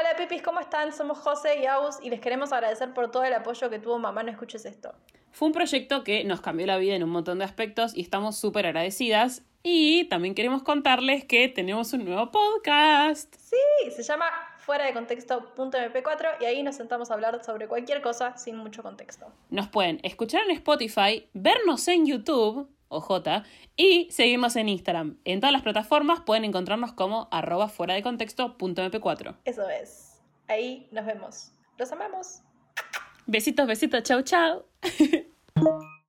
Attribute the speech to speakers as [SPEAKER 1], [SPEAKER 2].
[SPEAKER 1] Hola Pipis, ¿cómo están? Somos José y Aus y les queremos agradecer por todo el apoyo que tuvo Mamá No Escuches Esto.
[SPEAKER 2] Fue un proyecto que nos cambió la vida en un montón de aspectos y estamos súper agradecidas. Y también queremos contarles que tenemos un nuevo podcast.
[SPEAKER 1] Sí, se llama fuera de contexto.mp4 y ahí nos sentamos a hablar sobre cualquier cosa sin mucho contexto.
[SPEAKER 2] Nos pueden escuchar en Spotify, vernos en YouTube, OJ, y seguirnos en Instagram. En todas las plataformas pueden encontrarnos como arroba fuera de contexto.mp4.
[SPEAKER 1] Eso es. Ahí nos vemos. Los amamos.
[SPEAKER 2] Besitos, besitos, chau, chau.